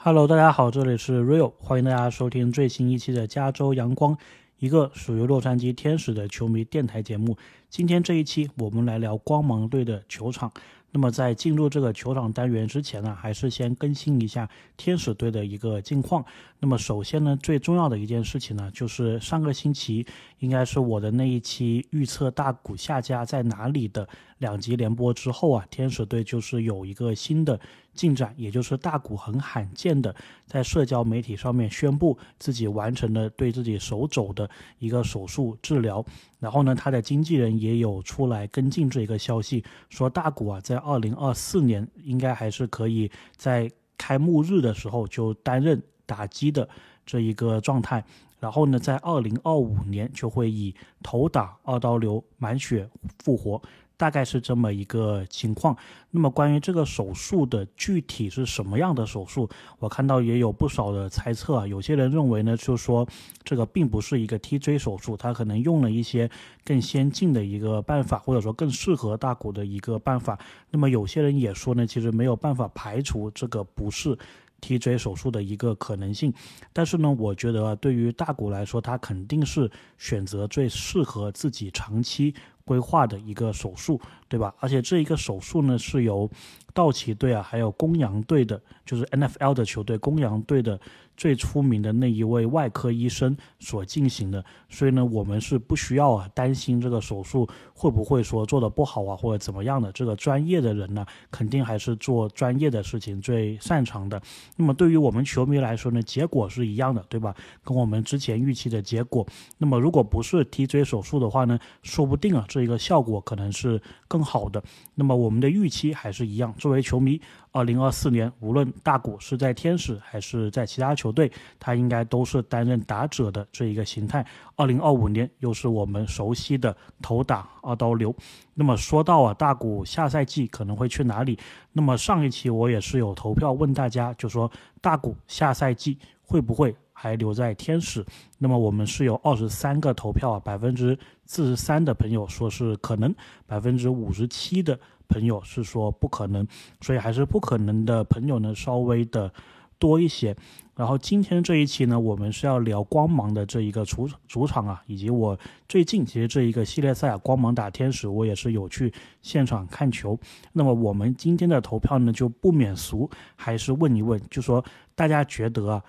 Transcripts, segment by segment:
Hello，大家好，这里是 Real，欢迎大家收听最新一期的加州阳光，一个属于洛杉矶天使的球迷电台节目。今天这一期，我们来聊光芒队的球场。那么在进入这个球场单元之前呢，还是先更新一下天使队的一个近况。那么首先呢，最重要的一件事情呢，就是上个星期应该是我的那一期预测大股下家在哪里的两集联播之后啊，天使队就是有一个新的进展，也就是大谷很罕见的在社交媒体上面宣布自己完成了对自己手肘的一个手术治疗。然后呢，他的经纪人也有出来跟进这一个消息，说大谷啊，在二零二四年应该还是可以在开幕日的时候就担任。打击的这一个状态，然后呢，在二零二五年就会以头打二刀流满血复活，大概是这么一个情况。那么关于这个手术的具体是什么样的手术，我看到也有不少的猜测啊。有些人认为呢，就是说这个并不是一个 TJ 手术，他可能用了一些更先进的一个办法，或者说更适合大骨的一个办法。那么有些人也说呢，其实没有办法排除这个不是。TJ 手术的一个可能性，但是呢，我觉得对于大骨来说，他肯定是选择最适合自己长期规划的一个手术，对吧？而且这一个手术呢，是由道奇队啊，还有公羊队的，就是 NFL 的球队，公羊队的。最出名的那一位外科医生所进行的，所以呢，我们是不需要啊担心这个手术会不会说做的不好啊或者怎么样的。这个专业的人呢，肯定还是做专业的事情最擅长的。那么对于我们球迷来说呢，结果是一样的，对吧？跟我们之前预期的结果。那么如果不是 TJ 手术的话呢，说不定啊这一个效果可能是更好的。那么我们的预期还是一样，作为球迷。二零二四年，无论大谷是在天使还是在其他球队，他应该都是担任打者的这一个形态。二零二五年又是我们熟悉的头打二刀流。那么说到啊，大谷下赛季可能会去哪里？那么上一期我也是有投票问大家，就说大谷下赛季会不会还留在天使？那么我们是有二十三个投票啊，百分之四十三的朋友说是可能，百分之五十七的。朋友是说不可能，所以还是不可能的朋友呢稍微的多一些。然后今天这一期呢，我们是要聊光芒的这一个主主场啊，以及我最近其实这一个系列赛啊，光芒打天使，我也是有去现场看球。那么我们今天的投票呢，就不免俗，还是问一问，就说大家觉得啊，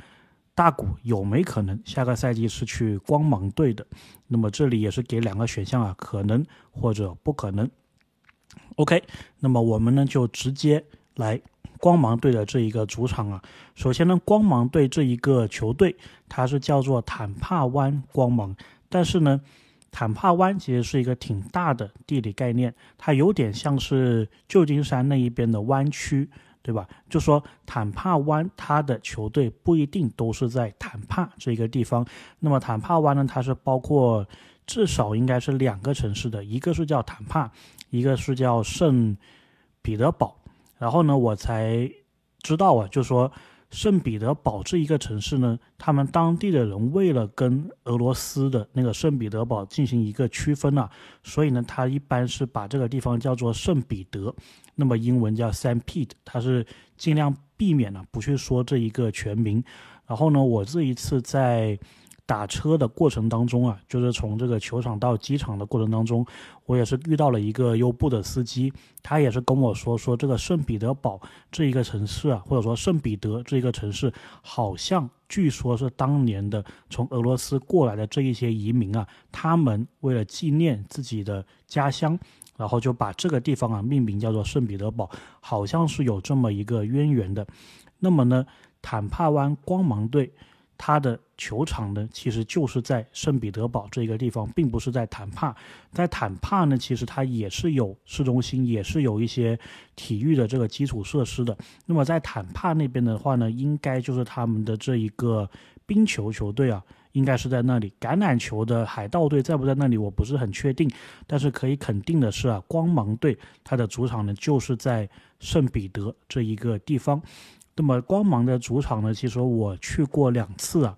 大谷有没可能下个赛季是去光芒队的？那么这里也是给两个选项啊，可能或者不可能。OK，那么我们呢就直接来光芒队的这一个主场啊。首先呢，光芒队这一个球队它是叫做坦帕湾光芒，但是呢，坦帕湾其实是一个挺大的地理概念，它有点像是旧金山那一边的湾区，对吧？就说坦帕湾它的球队不一定都是在坦帕这个地方。那么坦帕湾呢，它是包括至少应该是两个城市的，一个是叫坦帕。一个是叫圣彼得堡，然后呢，我才知道啊，就说圣彼得堡这一个城市呢，他们当地的人为了跟俄罗斯的那个圣彼得堡进行一个区分啊，所以呢，他一般是把这个地方叫做圣彼得，那么英文叫 Saint Pete，他是尽量避免了不去说这一个全名。然后呢，我这一次在。打车的过程当中啊，就是从这个球场到机场的过程当中，我也是遇到了一个优步的司机，他也是跟我说说这个圣彼得堡这一个城市啊，或者说圣彼得这一个城市，好像据说是当年的从俄罗斯过来的这一些移民啊，他们为了纪念自己的家乡，然后就把这个地方啊命名叫做圣彼得堡，好像是有这么一个渊源的。那么呢，坦帕湾光芒队。他的球场呢，其实就是在圣彼得堡这个地方，并不是在坦帕。在坦帕呢，其实它也是有市中心，也是有一些体育的这个基础设施的。那么在坦帕那边的话呢，应该就是他们的这一个冰球球队啊，应该是在那里。橄榄球的海盗队在不在那里，我不是很确定。但是可以肯定的是啊，光芒队它的主场呢，就是在圣彼得这一个地方。那么光芒的主场呢？其实我去过两次啊，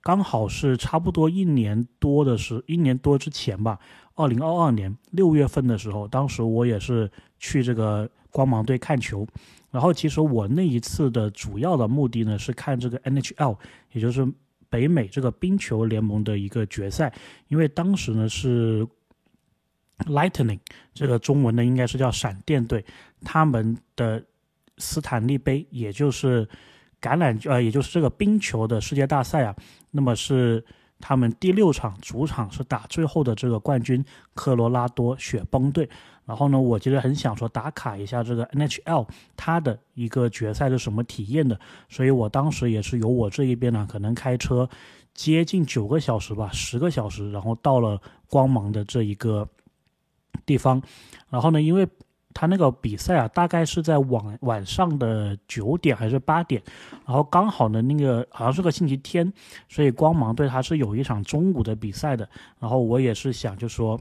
刚好是差不多一年多的时，一年多之前吧，二零二二年六月份的时候，当时我也是去这个光芒队看球，然后其实我那一次的主要的目的呢是看这个 NHL，也就是北美这个冰球联盟的一个决赛，因为当时呢是 Lightning 这个中文呢应该是叫闪电队，他们的斯坦利杯，也就是橄榄呃，也就是这个冰球的世界大赛啊，那么是。他们第六场主场是打最后的这个冠军科罗拉多雪崩队，然后呢，我其实很想说打卡一下这个 NHL 它的一个决赛是什么体验的，所以我当时也是由我这一边呢，可能开车接近九个小时吧，十个小时，然后到了光芒的这一个地方，然后呢，因为。他那个比赛啊，大概是在晚晚上的九点还是八点，然后刚好呢，那个好像是个星期天，所以光芒队他是有一场中午的比赛的。然后我也是想，就说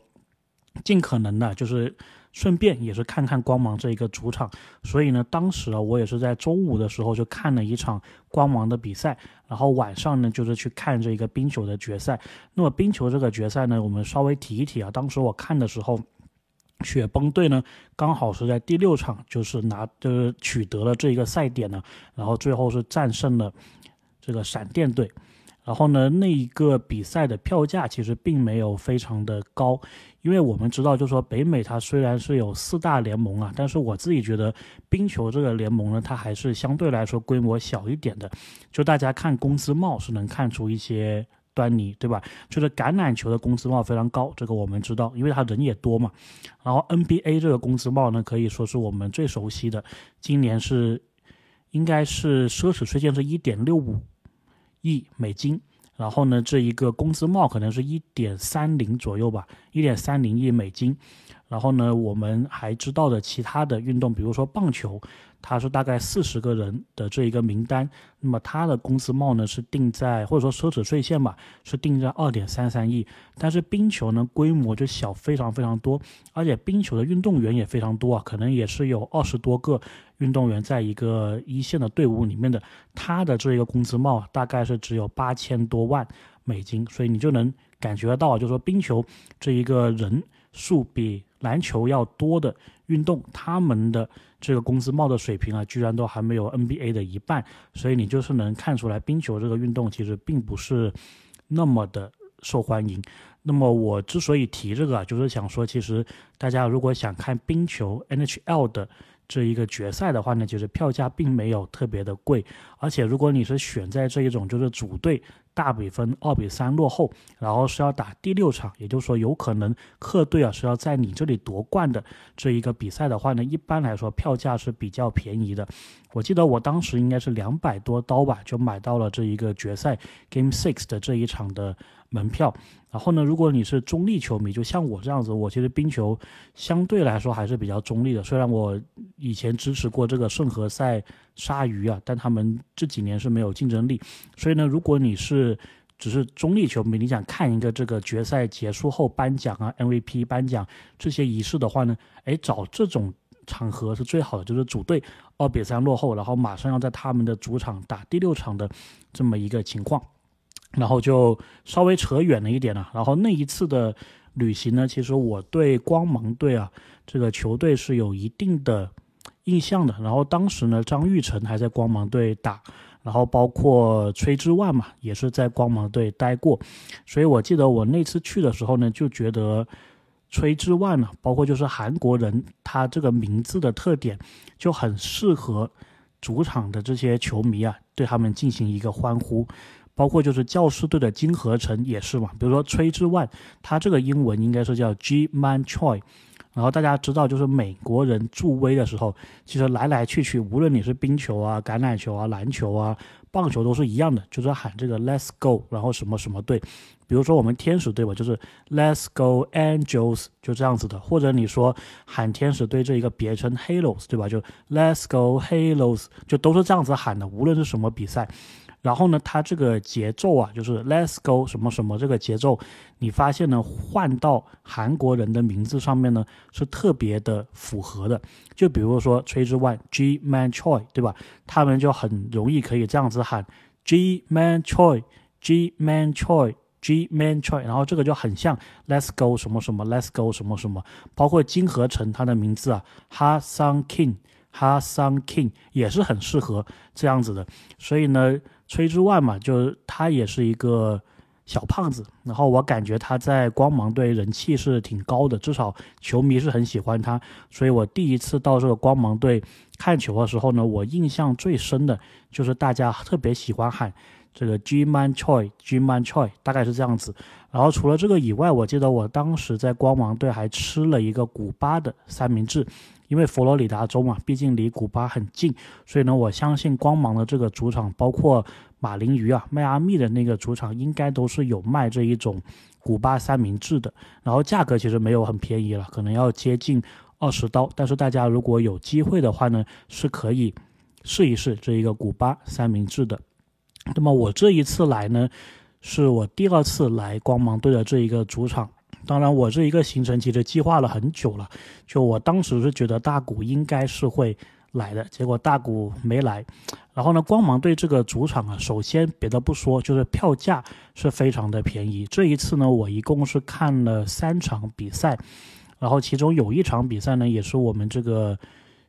尽可能的，就是顺便也是看看光芒这一个主场。所以呢，当时啊，我也是在中午的时候就看了一场光芒的比赛，然后晚上呢，就是去看这一个冰球的决赛。那么冰球这个决赛呢，我们稍微提一提啊，当时我看的时候。雪崩队呢，刚好是在第六场，就是拿就是取得了这一个赛点呢，然后最后是战胜了这个闪电队。然后呢，那一个比赛的票价其实并没有非常的高，因为我们知道，就是说北美它虽然是有四大联盟啊，但是我自己觉得冰球这个联盟呢，它还是相对来说规模小一点的。就大家看工资帽是能看出一些。端倪对吧？就是橄榄球的工资帽非常高，这个我们知道，因为他人也多嘛。然后 NBA 这个工资帽呢，可以说是我们最熟悉的，今年是应该是奢侈税线是一点六五亿美金。然后呢，这一个工资帽可能是一点三零左右吧，一点三零亿美金。然后呢，我们还知道的其他的运动，比如说棒球。它是大概四十个人的这一个名单，那么它的工资帽呢是定在或者说奢侈税线吧，是定在二点三三亿。但是冰球呢规模就小非常非常多，而且冰球的运动员也非常多啊，可能也是有二十多个运动员在一个一线的队伍里面的，他的这一个工资帽大概是只有八千多万美金，所以你就能感觉到，就是说冰球这一个人数比篮球要多的运动，他们的。这个工资帽的水平啊，居然都还没有 NBA 的一半，所以你就是能看出来，冰球这个运动其实并不是那么的受欢迎。那么我之所以提这个啊，就是想说，其实大家如果想看冰球 NHL 的这一个决赛的话呢，其实票价并没有特别的贵，而且如果你是选在这一种就是主队。大比分二比三落后，然后是要打第六场，也就是说有可能客队啊是要在你这里夺冠的这一个比赛的话呢，一般来说票价是比较便宜的。我记得我当时应该是两百多刀吧，就买到了这一个决赛 Game Six 的这一场的门票。然后呢，如果你是中立球迷，就像我这样子，我其实冰球相对来说还是比较中立的。虽然我以前支持过这个圣何塞鲨鱼啊，但他们这几年是没有竞争力。所以呢，如果你是只是中立球迷，你想看一个这个决赛结束后颁奖啊、MVP 颁奖这些仪式的话呢，哎，找这种场合是最好的，就是主队二比三落后，然后马上要在他们的主场打第六场的这么一个情况。然后就稍微扯远了一点了。然后那一次的旅行呢，其实我对光芒队啊这个球队是有一定的印象的。然后当时呢，张玉成还在光芒队打，然后包括崔之万嘛，也是在光芒队待过。所以我记得我那次去的时候呢，就觉得崔之万呢，包括就是韩国人，他这个名字的特点就很适合主场的这些球迷啊，对他们进行一个欢呼。包括就是教师队的金合成也是嘛，比如说崔之万，他这个英文应该是叫 G Man Choi，然后大家知道就是美国人助威的时候，其实来来去去，无论你是冰球啊、橄榄球啊、篮球啊、棒球都是一样的，就是喊这个 Let's Go，然后什么什么队，比如说我们天使队吧，就是 Let's Go Angels，就这样子的，或者你说喊天使队这一个别称 Halos，对吧？就 Let's Go Halos，就都是这样子喊的，无论是什么比赛。然后呢，它这个节奏啊，就是 Let's go 什么什么这个节奏，你发现呢，换到韩国人的名字上面呢，是特别的符合的。就比如说崔之万 G Man Choi，对吧？他们就很容易可以这样子喊 G Man Choi，G Man Choi，G Man Choi，然后这个就很像 Let's go 什么什么 Let's go 什么什么，包括金合成他的名字啊，Ha Sung King，。哈桑 King 也是很适合这样子的。所以呢，崔之万嘛，就是他也是一个。小胖子，然后我感觉他在光芒队人气是挺高的，至少球迷是很喜欢他。所以我第一次到这个光芒队看球的时候呢，我印象最深的就是大家特别喜欢喊这个 G Man Choi，G Man Choi，大概是这样子。然后除了这个以外，我记得我当时在光芒队还吃了一个古巴的三明治。因为佛罗里达州嘛，毕竟离古巴很近，所以呢，我相信光芒的这个主场，包括马林鱼啊、迈阿密的那个主场，应该都是有卖这一种古巴三明治的。然后价格其实没有很便宜了，可能要接近二十刀。但是大家如果有机会的话呢，是可以试一试这一个古巴三明治的。那么我这一次来呢，是我第二次来光芒队的这一个主场。当然，我这一个行程其实计划了很久了，就我当时是觉得大谷应该是会来的，结果大谷没来。然后呢，光芒队这个主场啊，首先别的不说，就是票价是非常的便宜。这一次呢，我一共是看了三场比赛，然后其中有一场比赛呢，也是我们这个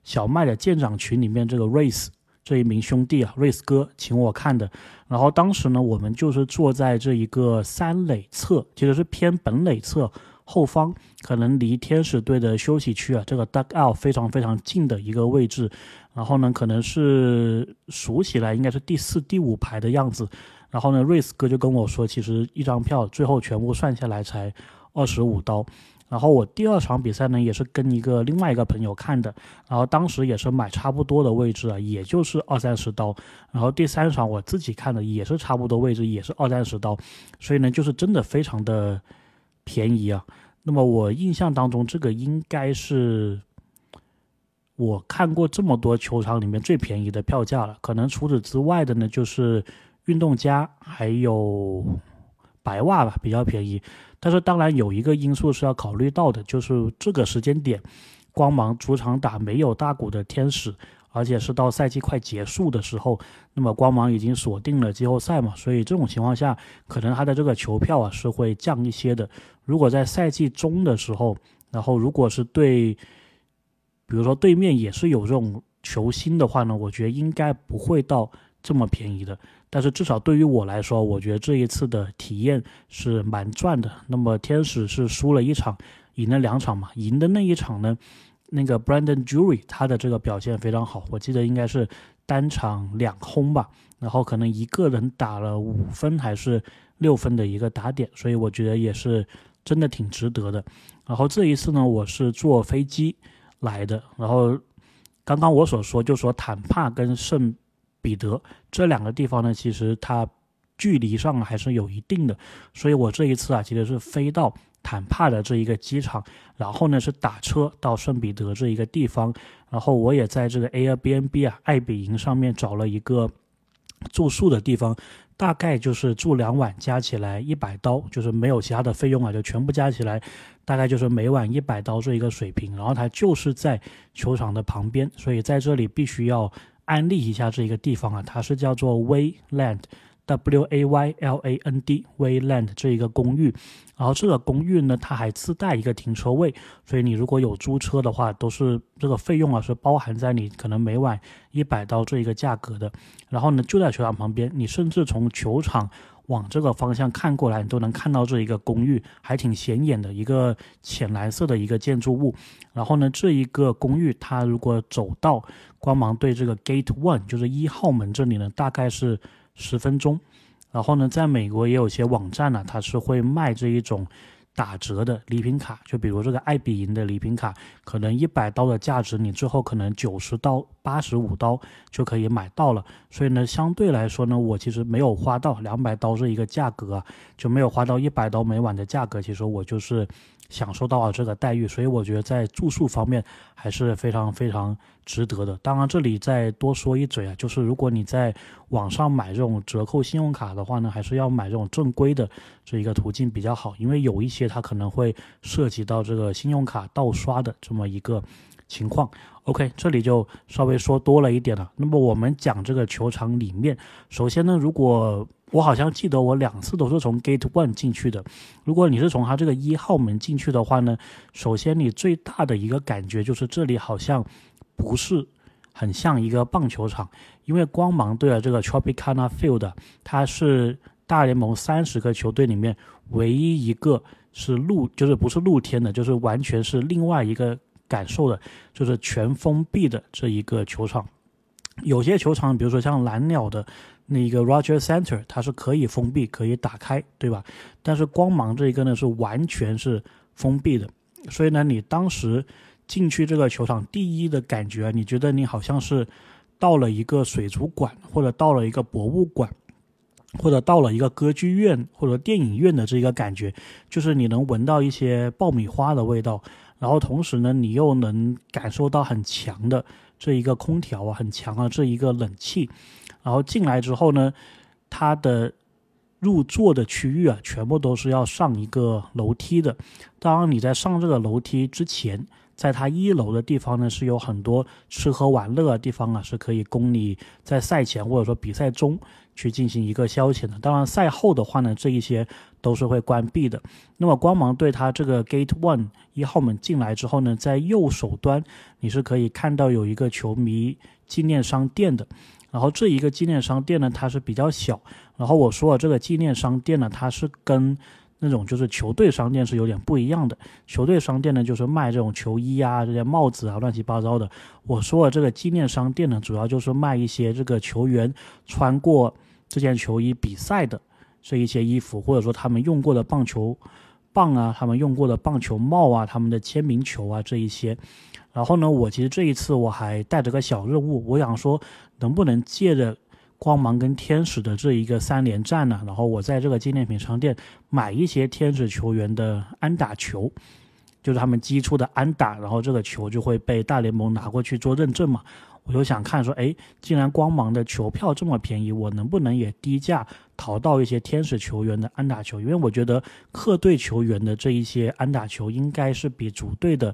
小麦的舰长群里面这个 Race。这一名兄弟啊，瑞斯哥请我看的。然后当时呢，我们就是坐在这一个三垒侧，其实是偏本垒侧后方，可能离天使队的休息区啊，这个 duck out 非常非常近的一个位置。然后呢，可能是数起来应该是第四、第五排的样子。然后呢，瑞斯哥就跟我说，其实一张票最后全部算下来才二十五刀。然后我第二场比赛呢，也是跟一个另外一个朋友看的，然后当时也是买差不多的位置啊，也就是二三十刀。然后第三场我自己看的也是差不多位置，也是二三十刀，所以呢，就是真的非常的便宜啊。那么我印象当中，这个应该是我看过这么多球场里面最便宜的票价了。可能除此之外的呢，就是运动家还有白袜吧，比较便宜。但是当然有一个因素是要考虑到的，就是这个时间点，光芒主场打没有大股的天使，而且是到赛季快结束的时候，那么光芒已经锁定了季后赛嘛，所以这种情况下，可能他的这个球票啊是会降一些的。如果在赛季中的时候，然后如果是对，比如说对面也是有这种球星的话呢，我觉得应该不会到这么便宜的。但是至少对于我来说，我觉得这一次的体验是蛮赚的。那么天使是输了一场，赢了两场嘛？赢的那一场呢，那个 Brandon Jury 他的这个表现非常好，我记得应该是单场两轰吧，然后可能一个人打了五分还是六分的一个打点，所以我觉得也是真的挺值得的。然后这一次呢，我是坐飞机来的，然后刚刚我所说就说坦帕跟圣。彼得这两个地方呢，其实它距离上还是有一定的，所以我这一次啊，其实是飞到坦帕的这一个机场，然后呢是打车到圣彼得这一个地方，然后我也在这个 Airbnb 啊爱彼迎上面找了一个住宿的地方，大概就是住两晚加起来一百刀，就是没有其他的费用啊，就全部加起来大概就是每晚一百刀这一个水平，然后它就是在球场的旁边，所以在这里必须要。安利一下这一个地方啊，它是叫做 Wayland，W A Y L A N D，Wayland 这一个公寓。然后这个公寓呢，它还自带一个停车位，所以你如果有租车的话，都是这个费用啊是包含在你可能每晚一百刀这一个价格的。然后呢，就在球场旁边，你甚至从球场。往这个方向看过来，你都能看到这一个公寓，还挺显眼的一个浅蓝色的一个建筑物。然后呢，这一个公寓，它如果走到光芒对这个 Gate One，就是一号门这里呢，大概是十分钟。然后呢，在美国也有些网站呢，它是会卖这一种。打折的礼品卡，就比如这个爱彼迎的礼品卡，可能一百刀的价值，你最后可能九十刀、八十五刀就可以买到了。所以呢，相对来说呢，我其实没有花到两百刀这一个价格，就没有花到一百刀每晚的价格。其实我就是享受到了这个待遇，所以我觉得在住宿方面还是非常非常值得的。当然，这里再多说一嘴啊，就是如果你在网上买这种折扣信用卡的话呢，还是要买这种正规的这一个途径比较好，因为有一些。它可能会涉及到这个信用卡盗刷的这么一个情况。OK，这里就稍微说多了一点了。那么我们讲这个球场里面，首先呢，如果我好像记得我两次都是从 Gate One 进去的。如果你是从它这个一号门进去的话呢，首先你最大的一个感觉就是这里好像不是很像一个棒球场，因为光芒队的这个 Tropicana Field，它是大联盟三十个球队里面唯一一个是露，就是不是露天的，就是完全是另外一个感受的，就是全封闭的这一个球场。有些球场，比如说像蓝鸟的那个 Roger Center，它是可以封闭、可以打开，对吧？但是光芒这一个呢，是完全是封闭的。所以呢，你当时进去这个球场，第一的感觉，你觉得你好像是到了一个水族馆，或者到了一个博物馆，或者到了一个歌剧院或者电影院的这个感觉，就是你能闻到一些爆米花的味道，然后同时呢，你又能感受到很强的这一个空调啊，很强啊这一个冷气，然后进来之后呢，它的。入座的区域啊，全部都是要上一个楼梯的。当然，你在上这个楼梯之前，在它一楼的地方呢，是有很多吃喝玩乐的地方啊，是可以供你在赛前或者说比赛中去进行一个消遣的。当然，赛后的话呢，这一些都是会关闭的。那么，光芒对它这个 Gate One 一号门进来之后呢，在右手端你是可以看到有一个球迷纪念商店的。然后这一个纪念商店呢，它是比较小。然后我说的这个纪念商店呢，它是跟那种就是球队商店是有点不一样的。球队商店呢，就是卖这种球衣啊、这些帽子啊、乱七八糟的。我说的这个纪念商店呢，主要就是卖一些这个球员穿过这件球衣比赛的这一些衣服，或者说他们用过的棒球棒啊、他们用过的棒球帽啊、他们的签名球啊这一些。然后呢，我其实这一次我还带着个小任务，我想说能不能借着光芒跟天使的这一个三连战呢，然后我在这个纪念品商店买一些天使球员的安打球，就是他们击出的安打，然后这个球就会被大联盟拿过去做认证嘛。我就想看说，哎，既然光芒的球票这么便宜，我能不能也低价淘到一些天使球员的安打球？因为我觉得客队球员的这一些安打球应该是比主队的。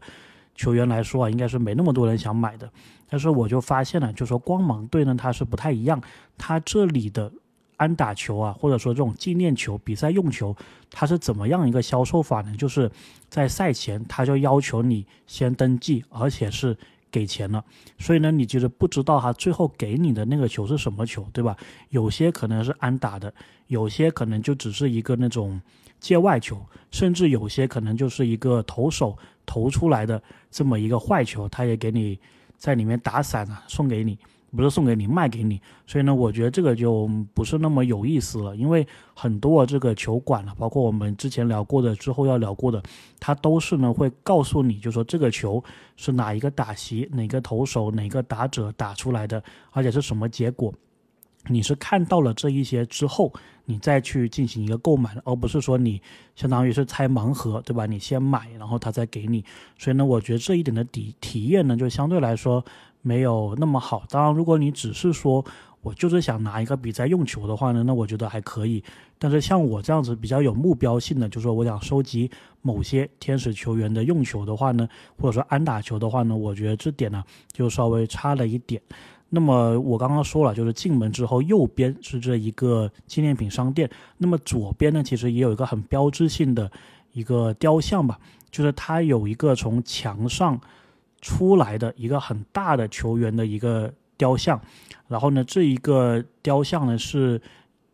球员来说啊，应该是没那么多人想买的，但是我就发现了，就说光芒队呢，它是不太一样，它这里的安打球啊，或者说这种纪念球、比赛用球，它是怎么样一个销售法呢？就是在赛前他就要求你先登记，而且是给钱了，所以呢，你其实不知道他最后给你的那个球是什么球，对吧？有些可能是安打的，有些可能就只是一个那种界外球，甚至有些可能就是一个投手。投出来的这么一个坏球，他也给你在里面打散了，送给你，不是送给你，卖给你。所以呢，我觉得这个就不是那么有意思了，因为很多这个球馆了，包括我们之前聊过的，之后要聊过的，它都是呢会告诉你，就说这个球是哪一个打席、哪个投手、哪个打者打出来的，而且是什么结果。你是看到了这一些之后，你再去进行一个购买，而不是说你相当于是拆盲盒，对吧？你先买，然后他再给你。所以呢，我觉得这一点的体体验呢，就相对来说没有那么好。当然，如果你只是说我就是想拿一个比赛用球的话呢，那我觉得还可以。但是像我这样子比较有目标性的，就是说我想收集某些天使球员的用球的话呢，或者说安打球的话呢，我觉得这点呢就稍微差了一点。那么我刚刚说了，就是进门之后右边是这一个纪念品商店，那么左边呢，其实也有一个很标志性的一个雕像吧，就是它有一个从墙上出来的一个很大的球员的一个雕像，然后呢，这一个雕像呢是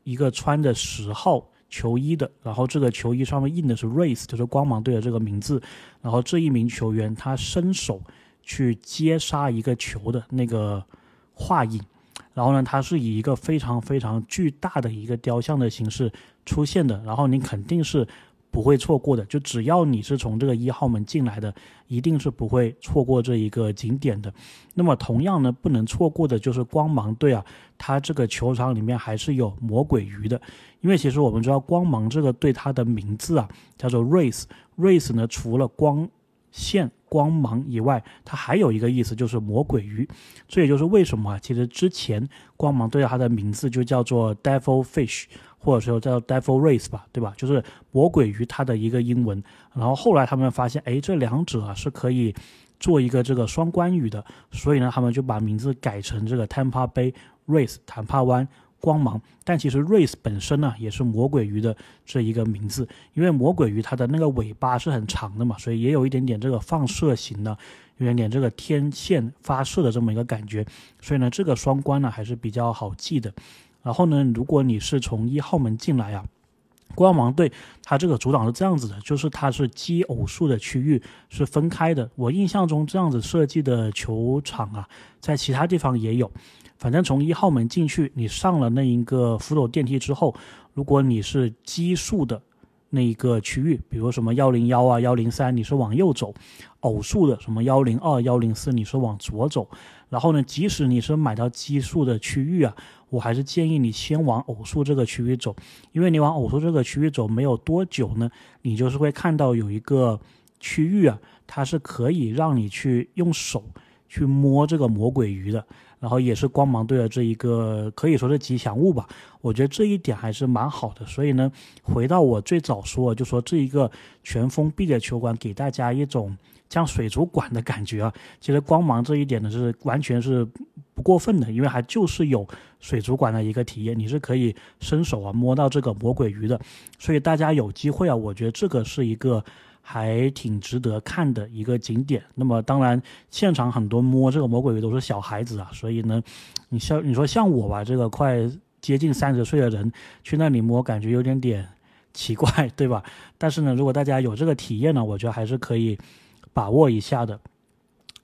一个穿着十号球衣的，然后这个球衣上面印的是 Race，就是光芒队的这个名字，然后这一名球员他伸手去接杀一个球的那个。画影，然后呢，它是以一个非常非常巨大的一个雕像的形式出现的，然后你肯定是不会错过的。就只要你是从这个一号门进来的，一定是不会错过这一个景点的。那么同样呢，不能错过的就是光芒队啊，它这个球场里面还是有魔鬼鱼的，因为其实我们知道光芒这个队它的名字啊叫做 Race，Race 呢除了光线。光芒以外，它还有一个意思，就是魔鬼鱼。这也就是为什么啊其实之前光芒对它的名字就叫做 Devil Fish，或者说叫 Devil Race 吧，对吧？就是魔鬼鱼它的一个英文。然后后来他们发现，哎，这两者啊是可以做一个这个双关语的，所以呢，他们就把名字改成这个 Tampa Bay Race，坦帕湾光芒，但其实 race 本身呢也是魔鬼鱼的这一个名字，因为魔鬼鱼它的那个尾巴是很长的嘛，所以也有一点点这个放射型的，有点点这个天线发射的这么一个感觉，所以呢这个双关呢还是比较好记的。然后呢，如果你是从一号门进来啊。光芒队，它这个主场是这样子的，就是它是奇偶数的区域是分开的。我印象中这样子设计的球场啊，在其他地方也有。反正从一号门进去，你上了那一个扶手电梯之后，如果你是奇数的那一个区域，比如什么幺零幺啊、幺零三，你是往右走；偶数的什么幺零二、幺零四，你是往左走。然后呢，即使你是买到奇数的区域啊。我还是建议你先往偶数这个区域走，因为你往偶数这个区域走没有多久呢，你就是会看到有一个区域啊，它是可以让你去用手去摸这个魔鬼鱼的，然后也是光芒队的这一个可以说是吉祥物吧。我觉得这一点还是蛮好的。所以呢，回到我最早说，就说这一个全封闭的球馆给大家一种像水族馆的感觉啊。其实光芒这一点呢是完全是。不过分的，因为还就是有水族馆的一个体验，你是可以伸手啊摸到这个魔鬼鱼的，所以大家有机会啊，我觉得这个是一个还挺值得看的一个景点。那么当然，现场很多摸这个魔鬼鱼都是小孩子啊，所以呢，你像你说像我吧，这个快接近三十岁的人去那里摸，感觉有点点奇怪，对吧？但是呢，如果大家有这个体验呢，我觉得还是可以把握一下的。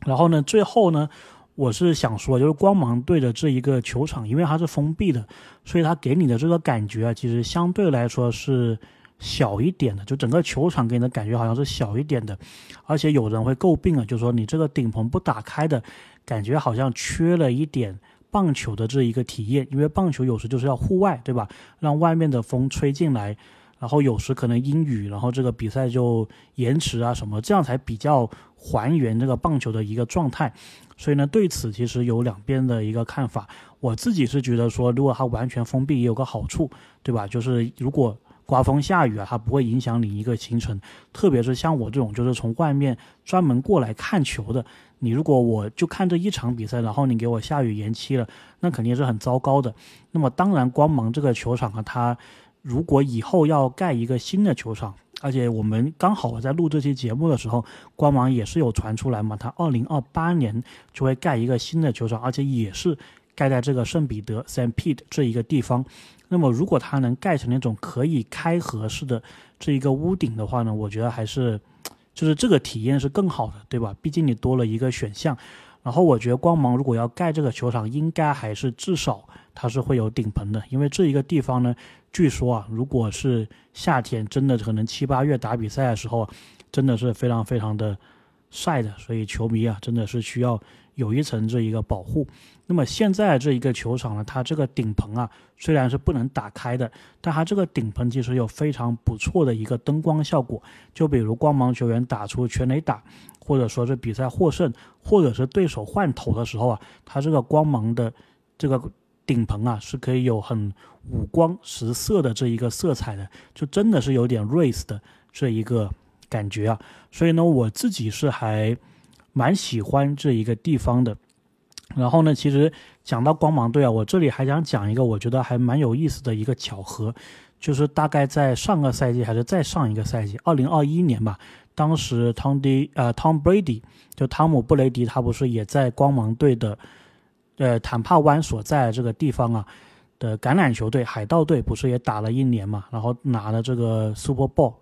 然后呢，最后呢。我是想说，就是光芒队的这一个球场，因为它是封闭的，所以它给你的这个感觉啊，其实相对来说是小一点的。就整个球场给你的感觉好像是小一点的，而且有人会诟病啊，就说你这个顶棚不打开的感觉，好像缺了一点棒球的这一个体验。因为棒球有时就是要户外，对吧？让外面的风吹进来，然后有时可能阴雨，然后这个比赛就延迟啊什么，这样才比较还原这个棒球的一个状态。所以呢，对此其实有两边的一个看法。我自己是觉得说，如果它完全封闭也有个好处，对吧？就是如果刮风下雨啊，它不会影响你一个行程。特别是像我这种就是从外面专门过来看球的，你如果我就看这一场比赛，然后你给我下雨延期了，那肯定是很糟糕的。那么当然，光芒这个球场啊，它如果以后要盖一个新的球场。而且我们刚好我在录这期节目的时候，光芒也是有传出来嘛，他二零二八年就会盖一个新的球场，而且也是盖在这个圣彼得 （Saint Pete） 这一个地方。那么如果它能盖成那种可以开合式的这一个屋顶的话呢，我觉得还是就是这个体验是更好的，对吧？毕竟你多了一个选项。然后我觉得光芒如果要盖这个球场，应该还是至少它是会有顶棚的，因为这一个地方呢。据说啊，如果是夏天，真的可能七八月打比赛的时候，真的是非常非常的晒的，所以球迷啊，真的是需要有一层这一个保护。那么现在这一个球场呢，它这个顶棚啊，虽然是不能打开的，但它这个顶棚其实有非常不错的一个灯光效果。就比如光芒球员打出全垒打，或者说是比赛获胜，或者是对手换头的时候啊，它这个光芒的这个。顶棚啊是可以有很五光十色的这一个色彩的，就真的是有点 race 的这一个感觉啊。所以呢，我自己是还蛮喜欢这一个地方的。然后呢，其实讲到光芒队啊，我这里还想讲一个我觉得还蛮有意思的一个巧合，就是大概在上个赛季还是再上一个赛季，二零二一年吧，当时汤迪呃 Tom Brady 就汤姆布雷迪他不是也在光芒队的。呃，坦帕湾所在这个地方啊，的橄榄球队海盗队不是也打了一年嘛，然后拿了这个 Super Bowl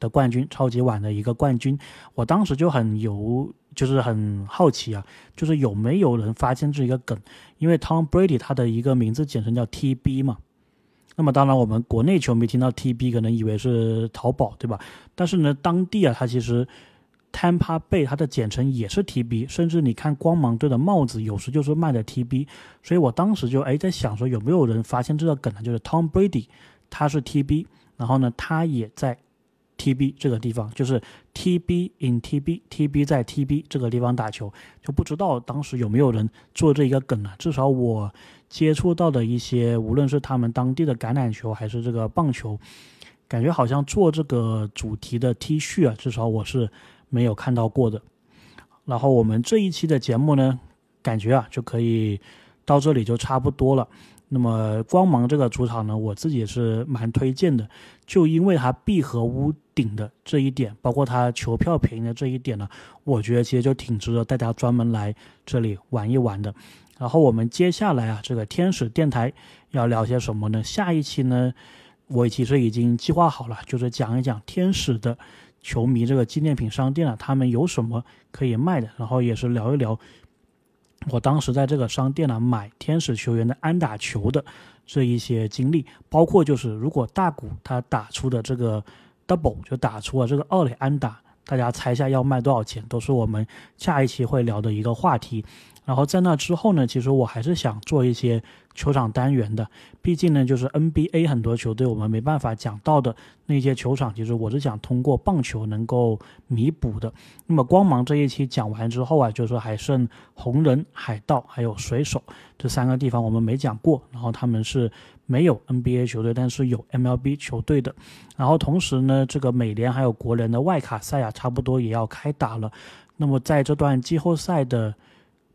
的冠军，超级碗的一个冠军。我当时就很有，就是很好奇啊，就是有没有人发现这一个梗？因为 Tom Brady 他的一个名字简称叫 TB 嘛。那么当然，我们国内球迷听到 TB 可能以为是淘宝，对吧？但是呢，当地啊，他其实。Tampa Bay 它的简称也是 TB，甚至你看光芒队的帽子有时就是卖的 TB，所以我当时就哎在想说有没有人发现这个梗呢？就是 Tom Brady 他是 TB，然后呢他也在 TB 这个地方，就是 TB in TB，TB 在 TB 这个地方打球，就不知道当时有没有人做这一个梗呢？至少我接触到的一些，无论是他们当地的橄榄球还是这个棒球，感觉好像做这个主题的 T 恤啊，至少我是。没有看到过的，然后我们这一期的节目呢，感觉啊就可以到这里就差不多了。那么光芒这个主场呢，我自己是蛮推荐的，就因为它闭合屋顶的这一点，包括它球票便宜的这一点呢，我觉得其实就挺值得大家专门来这里玩一玩的。然后我们接下来啊，这个天使电台要聊些什么呢？下一期呢，我其实已经计划好了，就是讲一讲天使的球迷这个纪念品商店啊，他们有什么可以卖的，然后也是聊一聊。我当时在这个商店呢买天使球员的安打球的这一些经历，包括就是如果大谷他打出的这个 double 就打出了这个二垒安打，大家猜一下要卖多少钱，都是我们下一期会聊的一个话题。然后在那之后呢，其实我还是想做一些球场单元的，毕竟呢，就是 NBA 很多球队我们没办法讲到的那些球场，其实我是想通过棒球能够弥补的。那么光芒这一期讲完之后啊，就是还剩红人、海盗还有水手这三个地方我们没讲过，然后他们是没有 NBA 球队，但是有 MLB 球队的。然后同时呢，这个美联还有国联的外卡赛啊，差不多也要开打了。那么在这段季后赛的。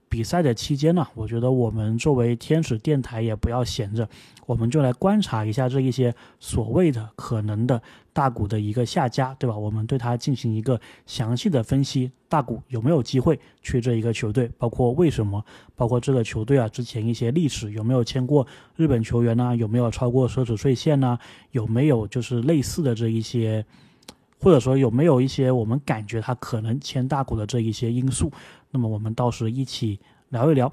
比赛的期间呢，我觉得我们作为天使电台也不要闲着，我们就来观察一下这一些所谓的可能的大股的一个下家，对吧？我们对它进行一个详细的分析，大股有没有机会去这一个球队，包括为什么，包括这个球队啊之前一些历史有没有签过日本球员呢？有没有超过奢侈税线呢？有没有就是类似的这一些，或者说有没有一些我们感觉他可能签大股的这一些因素？那么我们到时一起聊一聊。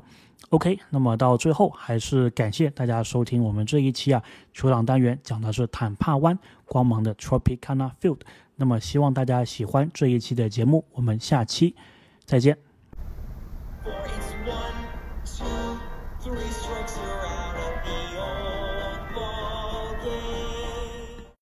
Ok 那么到最后还是感谢大家收听我们这一期啊球场单元讲的是坦帕湾光芒的 tropicana field 那么希望大家喜欢这一期的节目我们下期再见。